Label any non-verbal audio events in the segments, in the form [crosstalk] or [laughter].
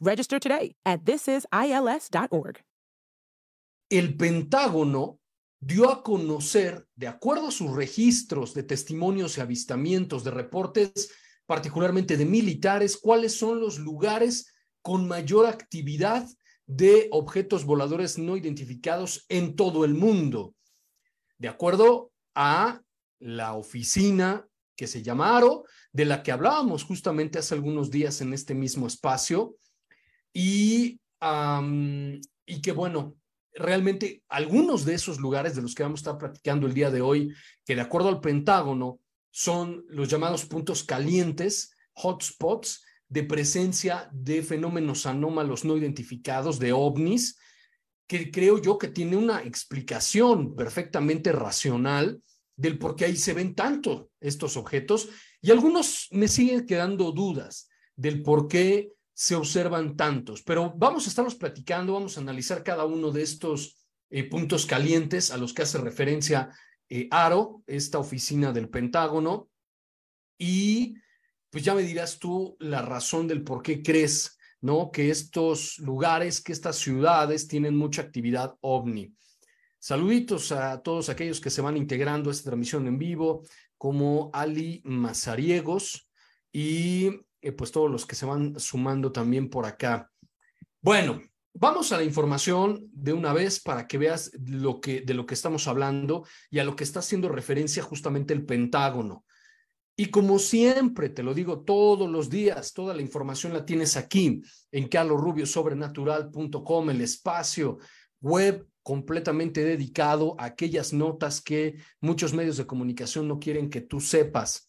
Register today at thisisils.org. El Pentágono dio a conocer, de acuerdo a sus registros de testimonios y avistamientos de reportes, particularmente de militares, cuáles son los lugares con mayor actividad de objetos voladores no identificados en todo el mundo. De acuerdo a la oficina que se llama ARO, de la que hablábamos justamente hace algunos días en este mismo espacio, y, y que bueno, realmente algunos de esos lugares de los que vamos a estar platicando el día de hoy, que de acuerdo al Pentágono son los llamados puntos calientes, hotspots, de presencia de fenómenos anómalos no identificados, de ovnis, que creo yo que tiene una explicación perfectamente racional del por qué ahí se ven tanto estos objetos. Y algunos me siguen quedando dudas del por qué se observan tantos, pero vamos a estarlos platicando, vamos a analizar cada uno de estos eh, puntos calientes a los que hace referencia eh, ARO, esta oficina del Pentágono, y pues ya me dirás tú la razón del por qué crees, ¿no? Que estos lugares, que estas ciudades tienen mucha actividad ovni. Saluditos a todos aquellos que se van integrando a esta transmisión en vivo, como Ali Mazariegos y eh, pues todos los que se van sumando también por acá. Bueno, vamos a la información de una vez para que veas lo que, de lo que estamos hablando y a lo que está haciendo referencia justamente el Pentágono. Y como siempre, te lo digo todos los días, toda la información la tienes aquí en carlosrubiosobrenatural.com, el espacio web completamente dedicado a aquellas notas que muchos medios de comunicación no quieren que tú sepas.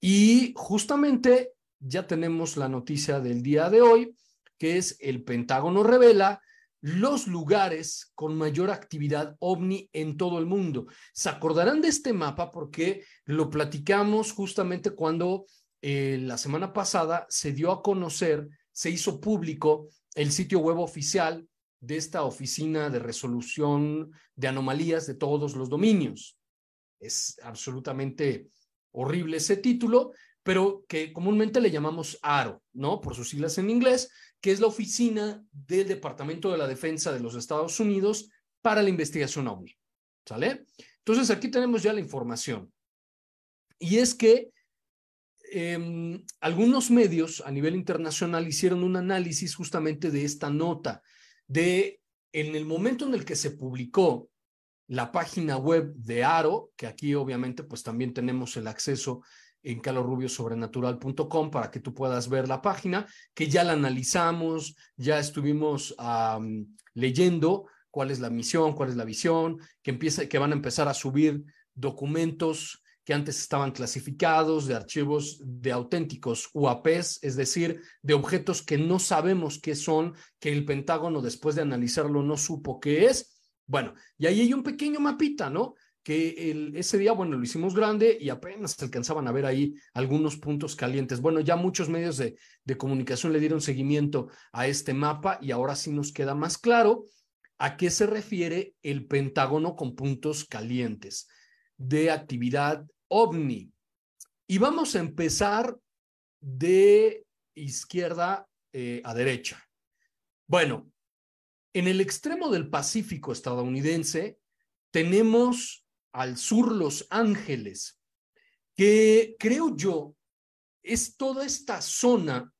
Y justamente ya tenemos la noticia del día de hoy, que es el Pentágono revela los lugares con mayor actividad ovni en todo el mundo. Se acordarán de este mapa porque lo platicamos justamente cuando eh, la semana pasada se dio a conocer, se hizo público el sitio web oficial de esta oficina de resolución de anomalías de todos los dominios. Es absolutamente horrible ese título, pero que comúnmente le llamamos ARO, ¿no? Por sus siglas en inglés, que es la oficina del Departamento de la Defensa de los Estados Unidos para la investigación OVNI, ¿sale? Entonces aquí tenemos ya la información. Y es que em, algunos medios a nivel internacional hicieron un análisis justamente de esta nota, de en el momento en el que se publicó la página web de ARO, que aquí obviamente pues también tenemos el acceso en calorrubiosobrenatural.com para que tú puedas ver la página, que ya la analizamos, ya estuvimos leyendo cuál es la misión, cuál es la visión, que, empieza, que van a empezar a subir documentos que antes estaban clasificados de archivos de auténticos UAPs, es decir, de objetos que no sabemos qué son, que el Pentágono después de analizarlo no supo qué es. Bueno, y ahí hay un pequeño mapita, ¿no? Que ese día, bueno, lo hicimos grande y apenas alcanzaban a ver ahí algunos puntos calientes. Bueno, ya muchos medios de, de comunicación le dieron seguimiento a este mapa y ahora sí nos queda más claro a qué se refiere el Pentágono con puntos calientes de actividad ovni. Y vamos a empezar de izquierda eh, a derecha. Bueno, en el extremo del Pacífico estadounidense tenemos al sur Los Ángeles, que creo yo es toda esta zona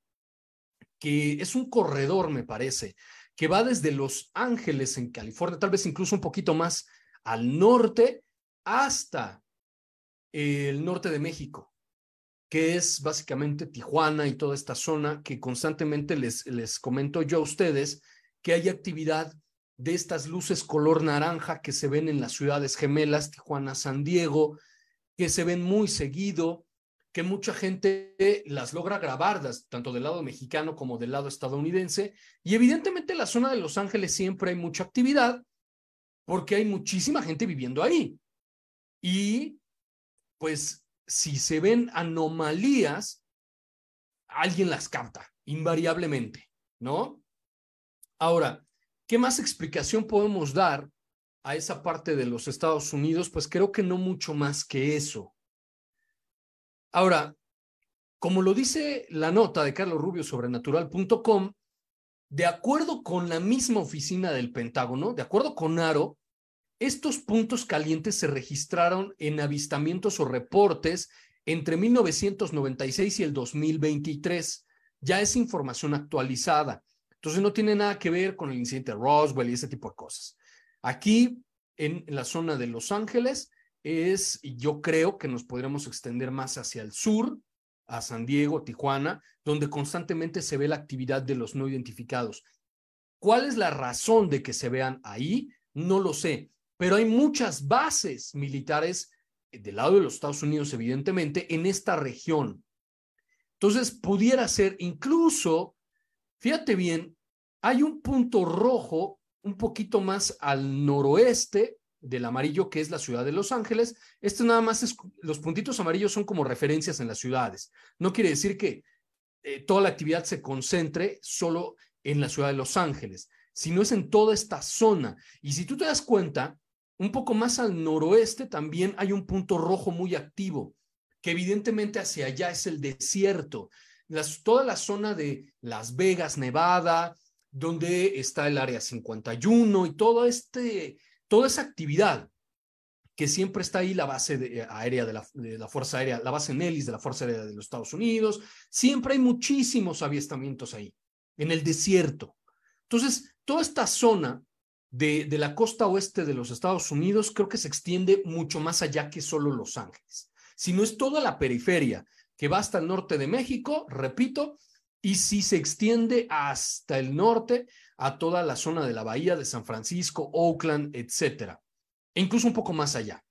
que es un corredor, me parece, que va desde Los Ángeles, en California, tal vez incluso un poquito más al norte, hasta el norte de México, que es básicamente Tijuana y toda esta zona que constantemente les, les comento yo a ustedes que hay actividad de estas luces color naranja que se ven en las ciudades gemelas, Tijuana, San Diego, que se ven muy seguido, que mucha gente las logra grabar, tanto del lado mexicano como del lado estadounidense. Y evidentemente en la zona de Los Ángeles siempre hay mucha actividad porque hay muchísima gente viviendo ahí. Y pues si se ven anomalías, alguien las capta, invariablemente, ¿no? Ahora, ¿qué más explicación podemos dar a esa parte de los Estados Unidos? Pues creo que no mucho más que eso. Ahora, como lo dice la nota de Carlos Rubio sobre natural.com, de acuerdo con la misma oficina del Pentágono, de acuerdo con ARO, estos puntos calientes se registraron en avistamientos o reportes entre 1996 y el 2023. Ya es información actualizada. Entonces no tiene nada que ver con el incidente de Roswell y ese tipo de cosas. Aquí, en, la zona de Los Ángeles, es, yo creo que nos podríamos extender más hacia el sur, a San Diego, Tijuana, donde constantemente se ve la actividad de los no identificados. ¿Cuál es la razón de que se vean ahí? No lo sé, pero hay muchas bases militares del lado de los Estados Unidos, evidentemente, en esta región. Entonces, pudiera ser incluso Fíjate bien, hay un punto rojo un poquito más al noroeste del amarillo, que es la ciudad de Los Ángeles. Esto nada más es, los puntitos amarillos son como referencias en las ciudades. No quiere decir que eh, toda la actividad se concentre solo en la ciudad de Los Ángeles, sino es en toda esta zona. Y si tú te das cuenta, un poco más al noroeste también hay un punto rojo muy activo, que evidentemente hacia allá es el desierto toda la zona de Las Vegas, Nevada, donde está el Área 51 y este, toda esa actividad que siempre está ahí la base eh, aérea de la, de la, Fuerza Aérea, la base Nellis de la Fuerza Aérea de los Estados Unidos, siempre hay muchísimos avistamientos ahí, en el desierto. Entonces, toda esta zona de, de la costa oeste de los Estados Unidos creo que se extiende mucho más allá que solo Los Ángeles, sino es toda la periferia, que va hasta el norte de México, repito, y si se extiende hasta el norte, a toda la zona de la bahía de San Francisco, Oakland, etcétera, e incluso un poco más allá.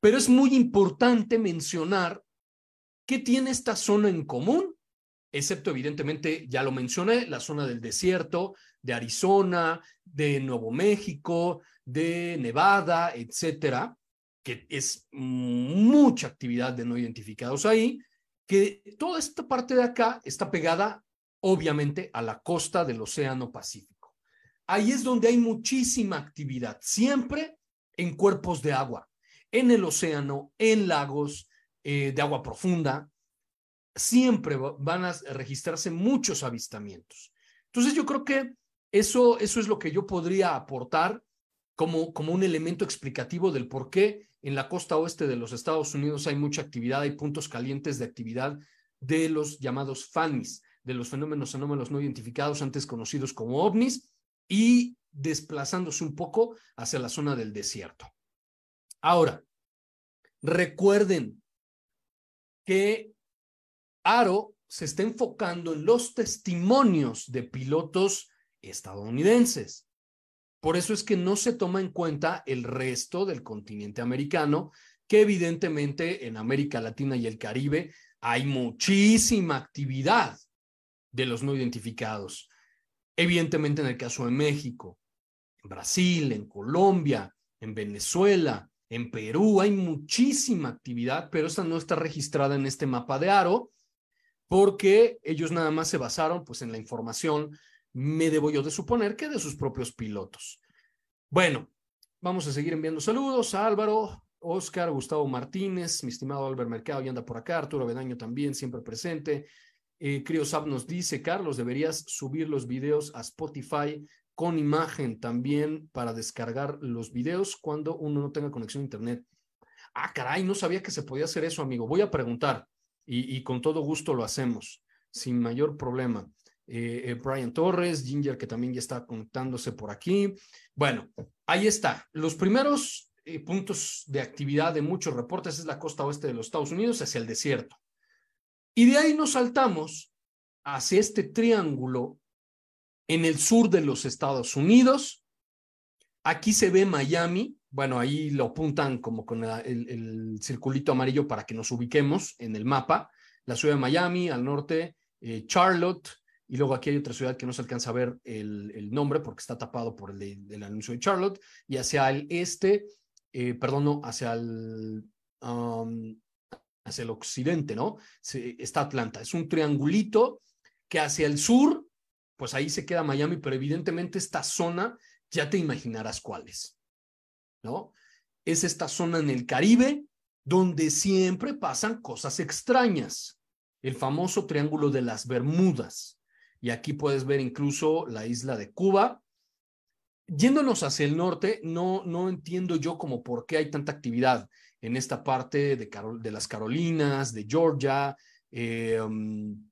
Pero es muy importante mencionar qué tiene esta zona en común, excepto evidentemente, ya lo mencioné, la zona del desierto, de Arizona, de Nuevo México, de Nevada, etcétera, que es mucha actividad de no identificados ahí, que toda esta parte de acá está pegada, obviamente, a la costa del Océano Pacífico. Ahí es donde hay muchísima actividad, siempre en cuerpos de agua, en el océano, en lagos eh, de agua profunda. Siempre van a registrarse muchos avistamientos. Entonces yo creo que eso, eso es lo que yo podría aportar como, como un elemento explicativo del por qué en la costa oeste de los Estados Unidos hay mucha actividad, hay puntos calientes de actividad de los llamados FANIS, de los fenómenos anómalos no identificados, antes conocidos como ovnis, y desplazándose un poco hacia la zona del desierto. Ahora, recuerden que Aro se está enfocando en los testimonios de pilotos estadounidenses. Por eso es que no se toma en cuenta el resto del continente americano, que evidentemente en América Latina y el Caribe hay muchísima actividad de los no identificados. Evidentemente en el caso de México, en Brasil, en Colombia, en Venezuela, en Perú hay muchísima actividad, pero esta no está registrada en este mapa de Aro porque ellos nada más se basaron pues en la información me debo yo de suponer que de sus propios pilotos. Bueno, vamos a seguir enviando saludos a Álvaro, Oscar, Gustavo Martínez, mi estimado Albert Mercado ya anda por acá, Arturo Bedaño también, siempre presente. Eh, Criosab nos dice, Carlos, deberías subir los videos a Spotify con imagen también para descargar los videos cuando uno no tenga conexión a Internet. Ah, caray, no sabía que se podía hacer eso, amigo. Voy a preguntar y, y con todo gusto lo hacemos, sin mayor problema. Eh, Brian Torres, Ginger que también ya está conectándose por aquí. Bueno, ahí está. Los primeros puntos de actividad de muchos reportes es la costa oeste de los Estados Unidos hacia el desierto. Y de ahí nos saltamos hacia este triángulo en el sur de los Estados Unidos. Aquí se ve Miami, bueno, ahí lo apuntan como con el, circulito amarillo para que nos ubiquemos en el mapa. La ciudad de Miami, al norte, eh, Charlotte, y luego aquí hay otra ciudad que no se alcanza a ver el, nombre porque está tapado por el, anuncio de Charlotte, y hacia el este, eh, perdón, no, hacia el, um, hacia el occidente, ¿no? está Atlanta. Es un triangulito que hacia el sur, pues ahí se queda Miami, pero evidentemente esta zona ya te imaginarás cuál es, ¿no? Es esta zona en el Caribe donde siempre pasan cosas extrañas. El famoso Triángulo de las Bermudas. Y aquí puedes ver incluso la isla de Cuba. Yéndonos hacia el norte, no, no entiendo yo como por qué hay tanta actividad en esta parte de, de las Carolinas, de Georgia, eh, um,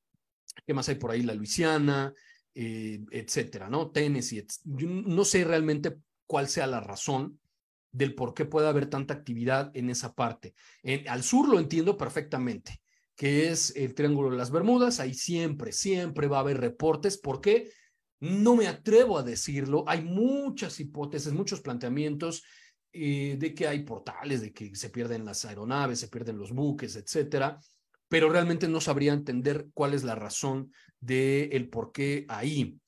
¿qué más hay por ahí? La Luisiana, eh, etcétera, ¿no? Tennessee. No sé realmente cuál sea la razón del por qué puede haber tanta actividad en esa parte. al sur lo entiendo perfectamente, que es el Triángulo de las Bermudas, ahí siempre, siempre va a haber reportes, porque no me atrevo a decirlo, hay muchas hipótesis, muchos planteamientos eh, de que hay portales, de que se pierden las aeronaves, se pierden los buques, etcétera, pero realmente no sabría entender cuál es la razón del el por qué ahí.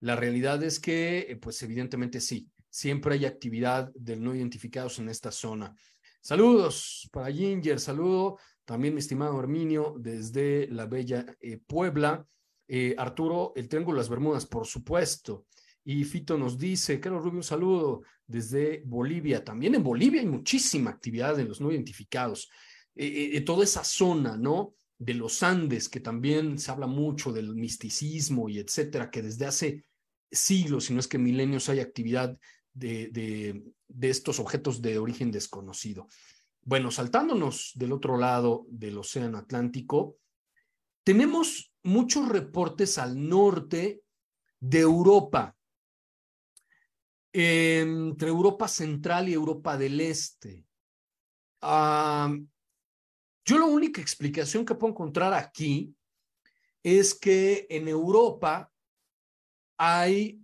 La realidad es que, eh, pues evidentemente sí, siempre hay actividad de no identificados en esta zona. Saludos para Ginger, saludo también mi estimado Herminio desde la bella eh, Puebla. Eh, Arturo, el Triángulo de las Bermudas, por supuesto. Y Fito nos dice, Carlos Rubio, un saludo desde Bolivia. También en Bolivia hay muchísima actividad en los no identificados. Eh, toda esa zona, ¿no? De los Andes, que también se habla mucho del misticismo y etcétera, que desde hace siglos, si no es que milenios, hay actividad de, de, de estos objetos de origen desconocido. Bueno, saltándonos del otro lado del Océano Atlántico, tenemos muchos reportes al norte de Europa, entre Europa Central y Europa del Este. Ah, yo la única explicación que puedo encontrar aquí es que en Europa hay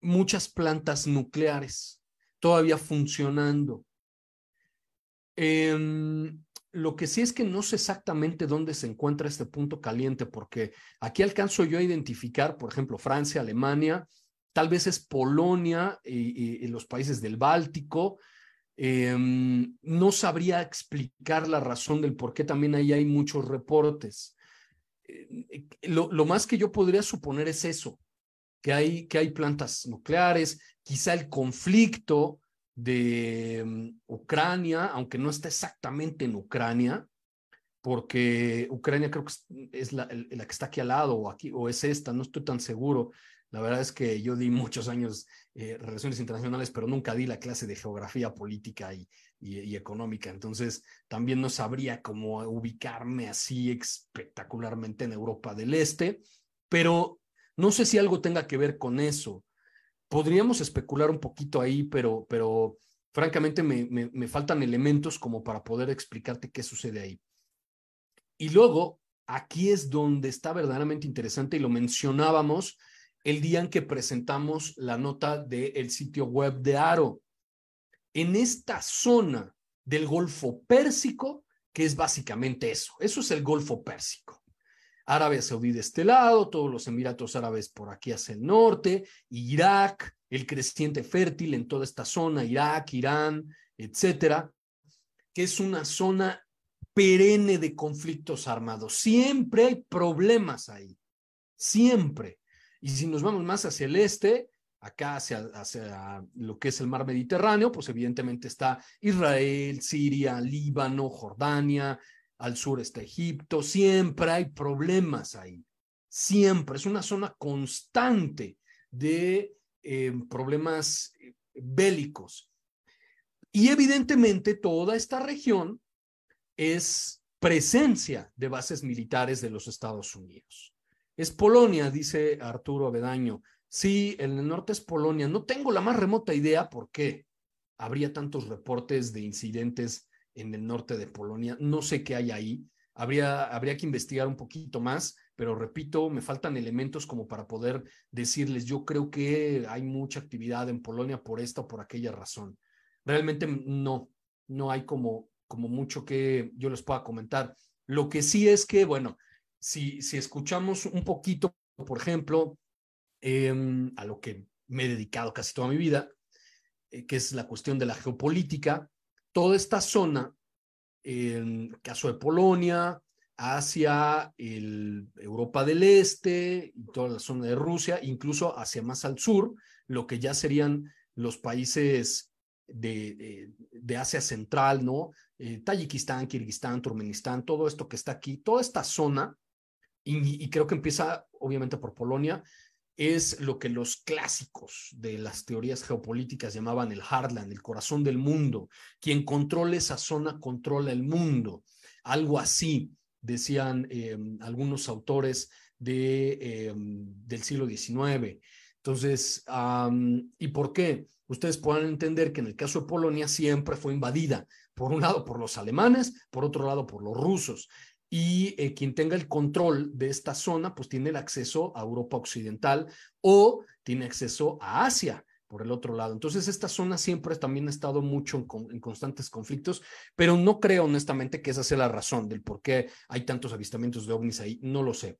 muchas plantas nucleares todavía funcionando. Em, lo que sí es que no sé exactamente dónde se encuentra este punto caliente, porque aquí alcanzo yo a identificar, por ejemplo, Francia, Alemania, tal vez es Polonia y los países del Báltico, Em, no sabría explicar la razón del por qué también ahí hay muchos reportes. Eh, lo, más que yo podría suponer es eso, que hay, que hay plantas nucleares, quizá el conflicto de em, Ucrania, aunque no está exactamente en Ucrania, porque Ucrania creo que es la, la, que está aquí al lado o, aquí, o es esta, no estoy tan seguro, la verdad es que yo di muchos años eh, relaciones internacionales, pero nunca di la clase de geografía política y, y, económica. Entonces, también no sabría cómo ubicarme así espectacularmente en Europa del Este, pero no sé si algo tenga que ver con eso. Podríamos especular un poquito ahí, pero, pero francamente me, me, me faltan elementos como para poder explicarte qué sucede ahí. Y luego, aquí es donde está verdaderamente interesante y lo mencionábamos el día en que presentamos la nota del sitio web de Aro. En esta zona del Golfo Pérsico, que es básicamente eso, eso es el Golfo Pérsico. Arabia Saudí de este lado, todos los Emiratos Árabes por aquí hacia el norte, Irak, el creciente fértil en toda esta zona, Irak, Irán, etcétera, que es una zona perenne de conflictos armados. Siempre hay problemas ahí, siempre. Y si nos vamos más hacia el este, acá hacia, hacia, lo que es el mar Mediterráneo, pues evidentemente está Israel, Siria, Líbano, Jordania, al sur está Egipto, siempre hay problemas ahí, siempre, es una zona constante de eh, problemas eh, bélicos. Y evidentemente toda esta región es presencia de bases militares de los Estados Unidos. Es Polonia, dice Arturo Avedaño. Sí, en el norte es Polonia. No tengo la más remota idea por qué habría tantos reportes de incidentes en el norte de Polonia. No sé qué hay ahí. Habría, habría que investigar un poquito más, pero repito, me faltan elementos como para poder decirles, yo creo que hay mucha actividad en Polonia por esta o por aquella razón. Realmente no, no hay como, como mucho que yo les pueda comentar. Lo que sí es que, bueno, si, si escuchamos un poquito, por ejemplo, Em, a lo que me he dedicado casi toda mi vida, eh, que es la cuestión de la geopolítica. Toda esta zona, en caso de Polonia, hacia el Europa del Este toda la zona de Rusia, incluso hacia más al sur, lo que ya serían los países de, de, Asia Central, ¿no? Eh, Tayikistán, Kirguistán, Turkmenistán, todo esto que está aquí, toda esta zona, y, creo que empieza obviamente por Polonia, es lo que los clásicos de las teorías geopolíticas llamaban el Hardland, el corazón del mundo. Quien controla esa zona controla el mundo. Algo así decían em, algunos autores de, em, del siglo XIX. Entonces, ¿y por qué? Ustedes pueden entender que en el caso de Polonia siempre fue invadida, por un lado por los alemanes, por otro lado por los rusos y eh, quien tenga el control de esta zona, pues tiene el acceso a Europa Occidental o tiene acceso a Asia por el otro lado. Entonces, esta zona siempre también ha estado mucho en, constantes conflictos, pero no creo honestamente que esa sea la razón del por qué hay tantos avistamientos de ovnis ahí, no lo sé.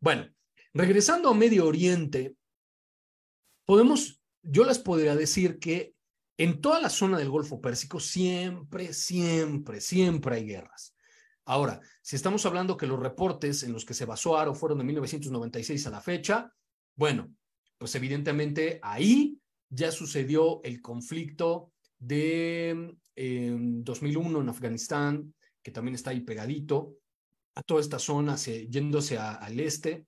Bueno, regresando a Medio Oriente, podemos, yo les podría decir que en toda la zona del Golfo Pérsico siempre, siempre, siempre hay guerras. Ahora, si estamos hablando que los reportes en los que se basó Aro fueron de 1996 a la fecha, bueno, pues evidentemente ahí ya sucedió el conflicto de 2001 en Afganistán, que también está ahí pegadito, a toda esta zona, yéndose al este,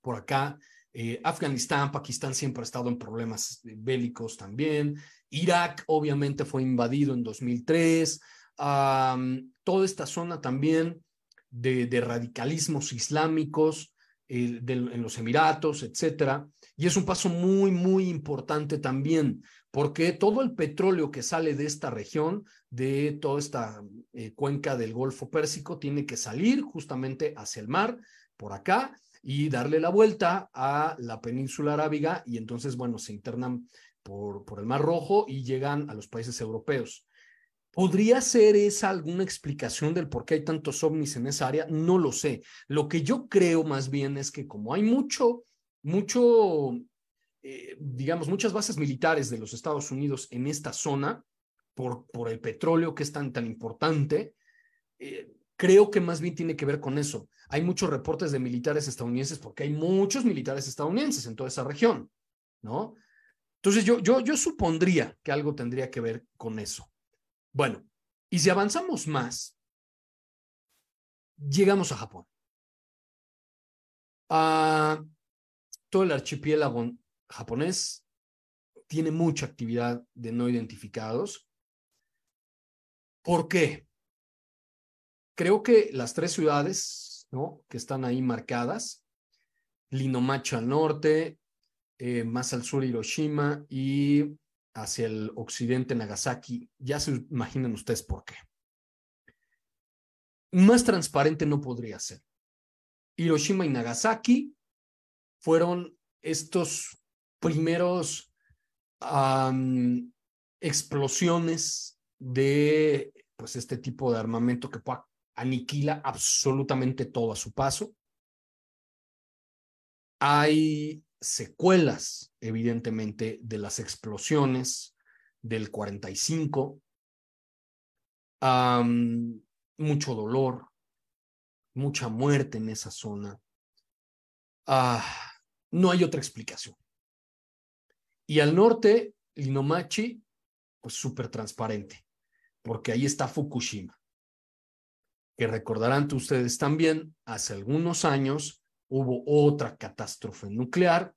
por acá. Eh, Afganistán, Pakistán siempre ha estado en problemas bélicos también. Irak obviamente fue invadido en 2003 toda esta zona también de, radicalismos islámicos en los Emiratos, etcétera. Y es un paso muy, muy importante también, porque todo el petróleo que sale de esta región, de toda esta eh, cuenca del Golfo Pérsico, tiene que salir justamente hacia el mar, por acá, y darle la vuelta a la península arábiga, y entonces, bueno, se internan por el Mar Rojo y llegan a los países europeos. ¿Podría ser esa alguna explicación del por qué hay tantos ovnis en esa área? No lo sé. Lo que yo creo más bien es que como hay mucho, mucho, eh, digamos, muchas bases militares de los Estados Unidos en esta zona, por, por el petróleo que es tan, tan importante, eh, creo que más bien tiene que ver con eso. Hay muchos reportes de militares estadounidenses porque hay muchos militares estadounidenses en toda esa región, ¿no? Entonces yo, yo, yo supondría que algo tendría que ver con eso. Bueno, y si avanzamos más, llegamos a Japón. Ah, todo el archipiélago japonés tiene mucha actividad de no identificados. ¿Por qué? Creo que las tres ciudades ¿no? que están ahí marcadas, Linomachi al norte, eh, más al sur Hiroshima y hacia el occidente Nagasaki, ya se imaginan ustedes por qué. Más transparente no podría ser. Hiroshima y Nagasaki fueron estos primeros explosiones de pues este tipo de armamento que aniquila absolutamente todo a su paso. Hay secuelas, evidentemente, de las explosiones del 45, mucho dolor, mucha muerte en esa zona. Ah, no hay otra explicación. Y al norte, Linomachi, pues súper transparente, porque ahí está Fukushima, que recordarán ustedes también, hace algunos años hubo otra catástrofe nuclear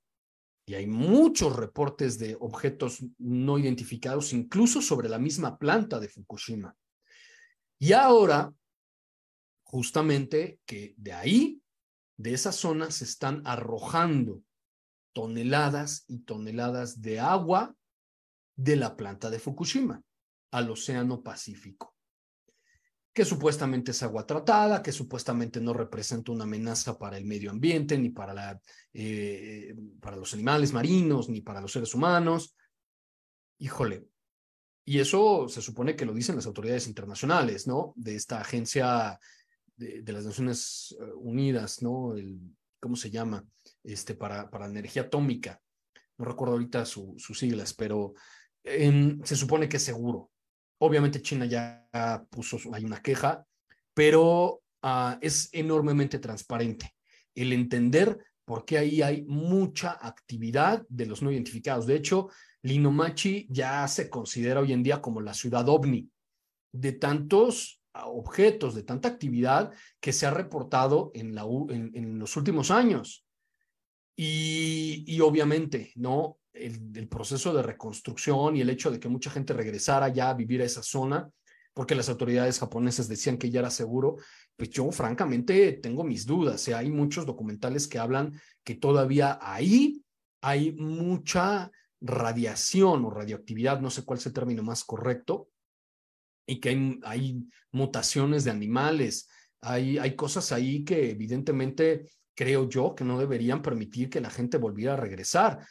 y hay muchos reportes de objetos no identificados, incluso sobre la misma planta de Fukushima. Y ahora, justamente que de ahí de esa zona se están arrojando toneladas y toneladas de agua de la planta de Fukushima al Océano Pacífico, que supuestamente es agua tratada, que supuestamente no representa una amenaza para el medio ambiente, ni para, la, eh, para los animales marinos, ni para los seres humanos. Híjole, y eso se supone que lo dicen las autoridades internacionales, ¿no? De esta agencia de, las Naciones eh, Unidas, ¿no? El, ¿Cómo se llama? Este, para, para energía atómica. No recuerdo ahorita sus siglas, pero se supone que es seguro. Obviamente China ya puso, hay una queja, pero ah, es enormemente transparente el entender por qué ahí hay mucha actividad de los no identificados. De hecho, Linomachi ya se considera hoy en día como la ciudad ovni de tantos ah, objetos, de tanta actividad que se ha reportado en, en, los últimos años. Y, y obviamente, ¿no? El, proceso de reconstrucción y el hecho de que mucha gente regresara ya a vivir a esa zona, porque las autoridades japonesas decían que ya era seguro, pues yo francamente tengo mis dudas. hay muchos documentales que hablan que todavía ahí hay mucha radiación o radioactividad, no sé cuál es el término más correcto, y que hay, hay mutaciones de animales, hay, hay cosas ahí que evidentemente creo yo que no deberían permitir que la gente volviera a regresar.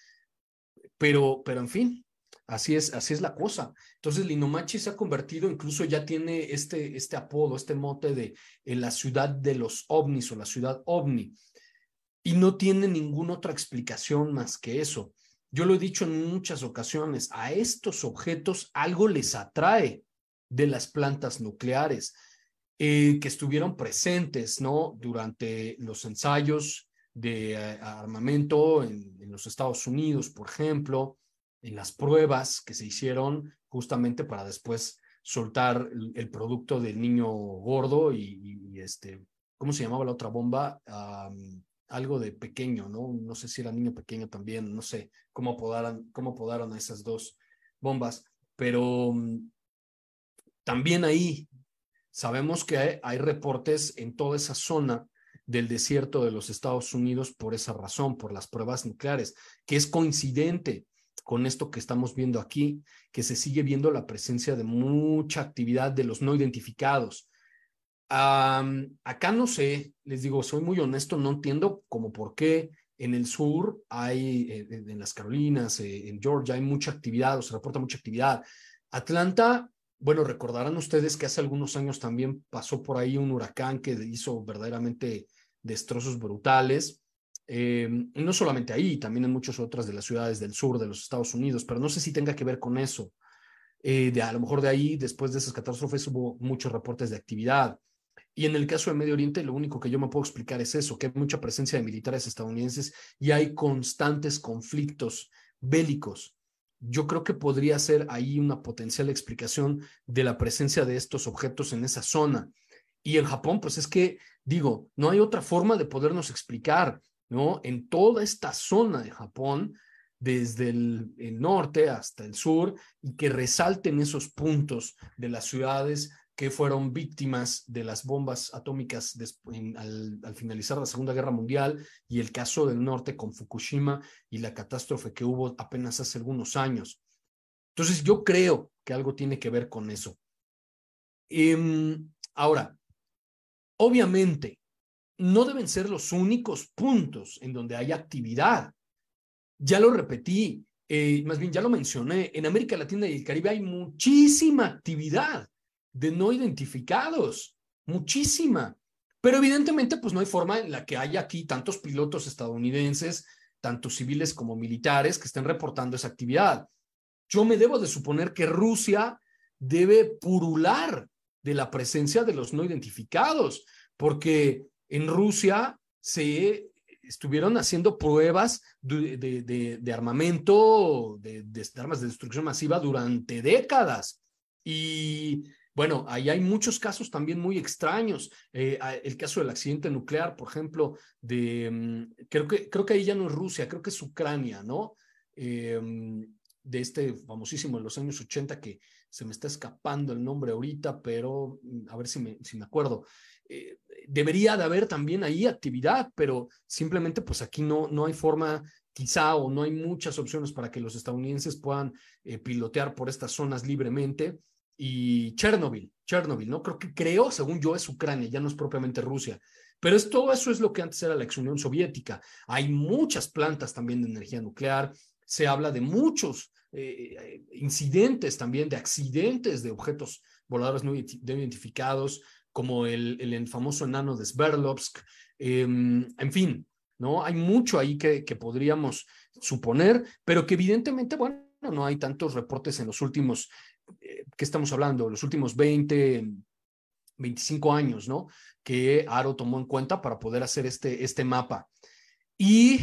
Pero, pero en fin, así es, así es la cosa. Entonces, Linomachi se ha convertido, incluso ya tiene este, este apodo, este mote de la ciudad de los ovnis o la ciudad ovni. Y no tiene ninguna otra explicación más que eso. Yo lo he dicho en muchas ocasiones, a estos objetos algo les atrae de las plantas nucleares eh, que estuvieron presentes ¿no? durante los ensayos de eh, armamento en, los Estados Unidos, por ejemplo, en las pruebas que se hicieron justamente para después soltar el, producto del niño gordo y, este, ¿cómo se llamaba la otra bomba? algo de pequeño, ¿no? No sé si era niño pequeño también, no sé cómo podaron, cómo podaron a esas dos bombas, pero mm, también ahí sabemos que hay, reportes en toda esa zona del desierto de los Estados Unidos por esa razón, por las pruebas nucleares, que es coincidente con esto que estamos viendo aquí, que se sigue viendo la presencia de mucha actividad de los no identificados, acá no sé, les digo, soy muy honesto, no entiendo como por qué en el sur hay, eh, en las Carolinas, eh, en Georgia, hay mucha actividad o se reporta mucha actividad. Atlanta, bueno, recordarán ustedes que hace algunos años también pasó por ahí un huracán que hizo verdaderamente destrozos brutales. Eh, no solamente ahí, también en muchas otras de las ciudades del sur de los Estados Unidos, pero no sé si tenga que ver con eso. de, a lo mejor de ahí, después de esas catástrofes, hubo muchos reportes de actividad. Y en el caso de Medio Oriente, lo único que yo me puedo explicar es eso, que hay mucha presencia de militares estadounidenses y hay constantes conflictos bélicos. Yo creo que podría ser ahí una potencial explicación de la presencia de estos objetos en esa zona. Y en Japón, pues es que, digo, no hay otra forma de podernos explicar, ¿no? En toda esta zona de Japón, desde el, norte hasta el sur, y que resalten esos puntos de las ciudades que fueron víctimas de las bombas atómicas al, finalizar la Segunda Guerra Mundial y el caso del norte con Fukushima y la catástrofe que hubo apenas hace algunos años. Entonces yo creo que algo tiene que ver con eso. Em, ahora, obviamente, no deben ser los únicos puntos en donde hay actividad. Ya lo repetí, eh, más bien ya lo mencioné, en América Latina y el Caribe hay muchísima actividad de no identificados, muchísima. Pero evidentemente, pues no hay forma en la que haya aquí tantos pilotos estadounidenses, tanto civiles como militares, que estén reportando esa actividad. Yo me debo de suponer que Rusia debe purular de la presencia de los no identificados, porque en Rusia se estuvieron haciendo pruebas de, armamento, de, de, armas de destrucción masiva durante décadas. Y bueno, ahí hay muchos casos también muy extraños. Eh, el caso del accidente nuclear, por ejemplo, de, mm, creo, que, creo que ahí ya no es Rusia, creo que es Ucrania, ¿no? Eh, de este famosísimo de los años 80 que se me está escapando el nombre ahorita, pero mm, a ver si me, si me acuerdo. Eh, debería de haber también ahí actividad, pero simplemente pues aquí no, no hay forma quizá o no hay muchas opciones para que los estadounidenses puedan eh, pilotear por estas zonas libremente. Y Chernobyl, Chernobyl, ¿no? Creo que creo, según yo, es Ucrania, ya no es propiamente Rusia. Pero es, todo eso es lo que antes era la ex Unión Soviética. Hay muchas plantas también de energía nuclear, se habla de muchos eh, incidentes también, de accidentes de objetos voladores no identificados, como el, el famoso enano de Sverdlovsk. Em, en fin, ¿no? Hay mucho ahí que, que podríamos suponer, pero que evidentemente, bueno, no hay tantos reportes en los últimos, eh, ¿qué estamos hablando? Los últimos 20, 25 años, ¿no? Que Aro tomó en cuenta para poder hacer este, este mapa. Y,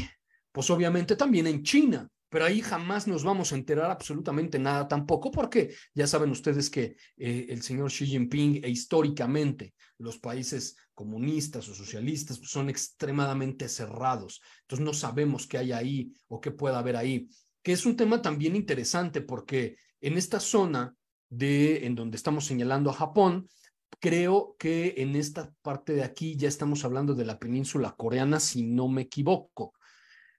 pues obviamente también en China, pero ahí jamás nos vamos a enterar absolutamente nada tampoco, porque ya saben ustedes que eh, el señor Xi Jinping e históricamente los países comunistas o socialistas pues, son extremadamente cerrados, entonces no sabemos qué hay ahí o qué puede haber ahí, que es un tema también interesante porque en esta zona de en donde estamos señalando a Japón, creo que en esta parte de aquí ya estamos hablando de la península coreana, si no me equivoco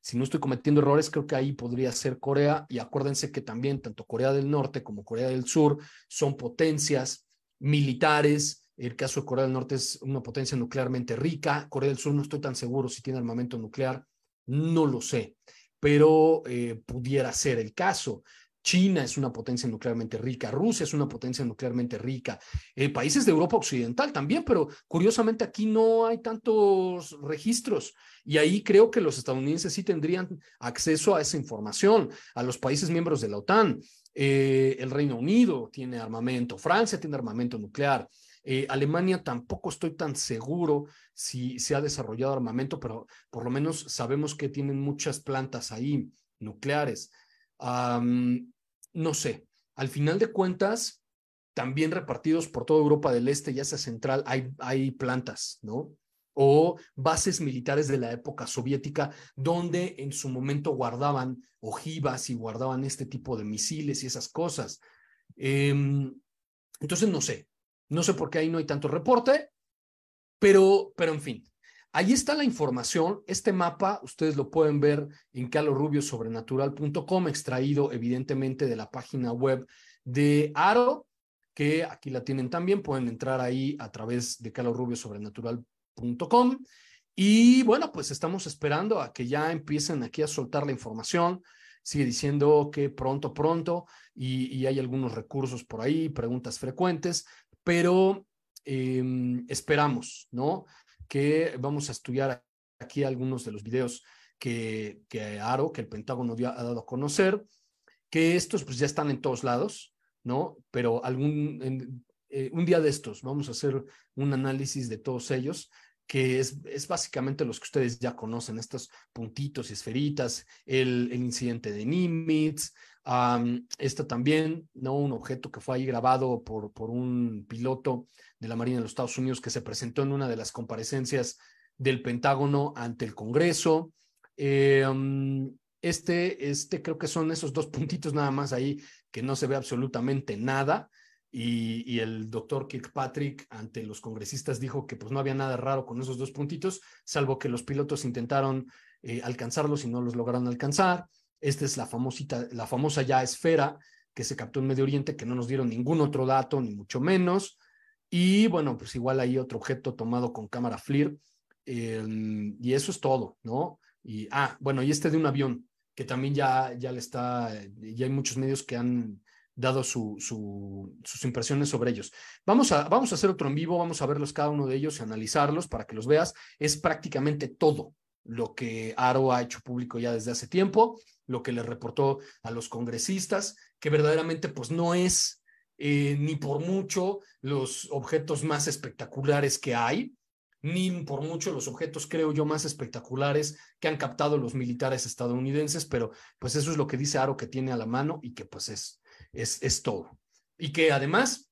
si no estoy cometiendo errores, creo que ahí podría ser Corea. Y acuérdense que también tanto Corea del Norte como Corea del Sur son potencias militares. El caso de Corea del Norte es una potencia nuclearmente rica. Corea del Sur no estoy tan seguro si tiene armamento nuclear. No lo sé, pero eh, pudiera ser el caso. China es una potencia nuclearmente rica, Rusia es una potencia nuclearmente rica, eh, países de Europa Occidental también, pero curiosamente aquí no hay tantos registros y ahí creo que los estadounidenses sí tendrían acceso a esa información, a los países miembros de la OTAN. Eh, el Reino Unido tiene armamento, Francia tiene armamento nuclear. Eh, Alemania tampoco estoy tan seguro si se ha desarrollado armamento, pero por lo menos sabemos que tienen muchas plantas ahí nucleares no sé, al final de cuentas, también repartidos por toda Europa del Este y Asia Central hay, hay plantas, ¿no? O bases militares de la época soviética, donde en su momento guardaban ojivas y guardaban este tipo de misiles y esas cosas. Em, entonces, no sé, no sé por qué ahí no hay tanto reporte, pero, pero en fin, Ahí está la información. Este mapa ustedes lo pueden ver en calorrubiosobrenatural.com, extraído evidentemente de la página web de Aro, que aquí la tienen también. Pueden entrar ahí a través de calorrubiosobrenatural.com. Y bueno, pues estamos esperando a que ya empiecen aquí a soltar la información. Sigue diciendo que pronto, pronto, y, hay algunos recursos por ahí, preguntas frecuentes, pero em, esperamos, ¿no? Que vamos a estudiar aquí algunos de los videos que, que Aro, que el Pentágono ha dado a conocer, que estos pues ya están en todos lados, ¿no? Pero algún, eh, un día de estos vamos a hacer un análisis de todos ellos, que es, es básicamente los que ustedes ya conocen, estos puntitos y esferitas, el, el incidente de Nimitz, um, también, ¿no? Un objeto que fue ahí grabado por, por un piloto de la Marina de los Estados Unidos que se presentó en una de las comparecencias del Pentágono ante el Congreso. Eh, este, este creo que son esos dos [laughs] puntitos nada más ahí que no se ve absolutamente nada. Y, el doctor Kirkpatrick ante los congresistas dijo que pues no había nada raro con esos dos puntitos, salvo que los pilotos intentaron eh, alcanzarlos y no los lograron alcanzar. Esta es la, famosita, la famosa ya esfera que se captó en Medio Oriente, que no nos dieron ningún otro dato, ni mucho menos. Y bueno, pues igual hay otro objeto tomado con cámara FLIR. Em, y eso es todo, ¿no? Y, ah, bueno, y este de un avión, que también ya, ya le está, ya hay muchos medios que han dado su, su, sus impresiones sobre ellos. Vamos a, vamos a hacer otro en vivo, vamos a verlos cada uno de ellos y analizarlos para que los veas. Es prácticamente todo lo que Aro ha hecho público ya desde hace tiempo, lo que le reportó a los congresistas, que verdaderamente pues no es eh, ni por mucho los objetos más espectaculares que hay, ni por mucho los objetos, creo yo, más espectaculares que han captado los militares estadounidenses, pero pues eso es lo que dice Aro que tiene a la mano y que pues es, es, es todo. Y que además,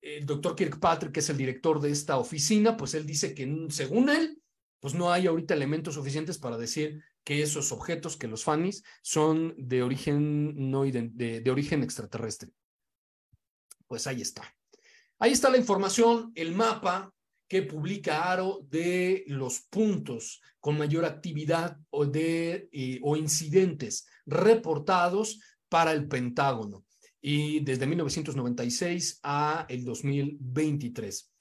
el doctor Kirkpatrick, que es el director de esta oficina, pues él dice que según él, pues no hay ahorita elementos suficientes para decir que esos objetos, que los FANIS, son de origen, no de, de origen extraterrestre. Pues ahí está. Ahí está la información, el mapa que publica Aro de los puntos con mayor actividad o, de, eh, o incidentes reportados para el Pentágono y desde 1996 a el 2023.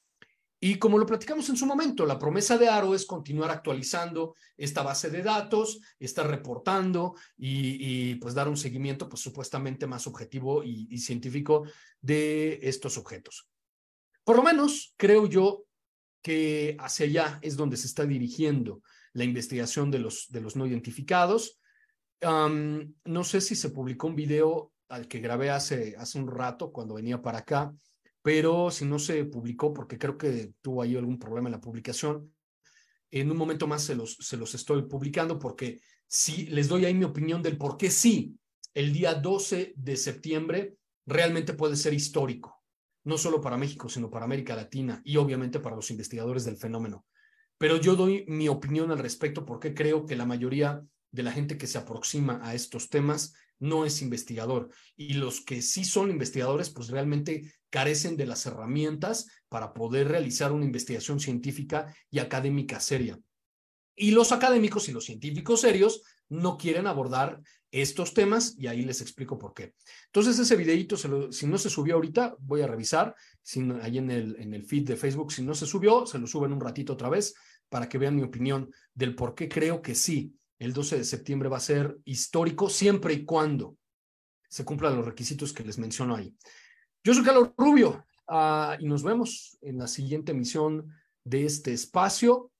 Y como lo platicamos en su momento, la promesa de Aro es continuar actualizando esta base de datos, estar reportando y, pues dar un seguimiento pues supuestamente más objetivo y, científico de estos objetos. Por lo menos creo yo que hacia allá es donde se está dirigiendo la investigación de los, de los no identificados. no sé si se publicó un video al que grabé hace, hace un rato cuando venía para acá, pero si no se publicó, porque creo que tuvo ahí algún problema en la publicación, en un momento más se los, se los estoy publicando porque sí, les doy ahí mi opinión del por qué sí, el día 12 de septiembre realmente puede ser histórico no solo para México, sino para América Latina y obviamente para los investigadores del fenómeno. Pero yo doy mi opinión al respecto porque creo que la mayoría de la gente que se aproxima a estos temas no es investigador y los que sí son investigadores pues realmente carecen de las herramientas para poder realizar una investigación científica y académica seria. Y los académicos y los científicos serios no quieren abordar estos temas y ahí les explico por qué. Entonces ese videito, si no se subió ahorita, voy a revisar, si ahí en el, en el feed de Facebook, si no se subió, se lo suben un ratito otra vez para que vean mi opinión del por qué creo que sí, el 12 de septiembre va a ser histórico siempre y cuando se cumplan los requisitos que les menciono ahí. Yo soy Carlos Rubio ah, y nos vemos en la siguiente emisión de este espacio.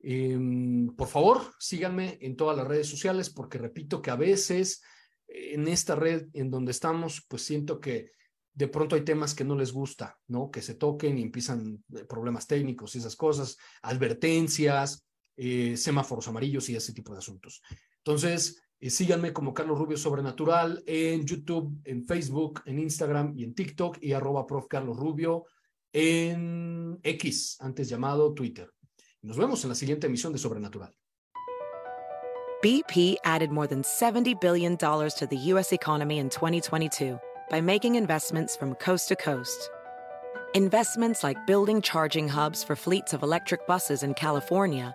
Em, por favor, síganme en todas las redes sociales porque repito que a veces en esta red en donde estamos, pues siento que de pronto hay temas que no les gusta, ¿no? Que se toquen y empiezan eh, problemas técnicos y esas cosas, advertencias, eh, semáforos amarillos y ese tipo de asuntos. Entonces, eh, síganme como Carlos Rubio Sobrenatural en YouTube, en Facebook, en Instagram y en TikTok y arroba prof. Carlos Rubio en X, antes llamado Twitter. Nos vemos en la siguiente emisión de Sobrenatural. BP added more than $70 billion to the U.S. economy in 2022 by making investments from coast to coast. Investments like building charging hubs for fleets of electric buses in California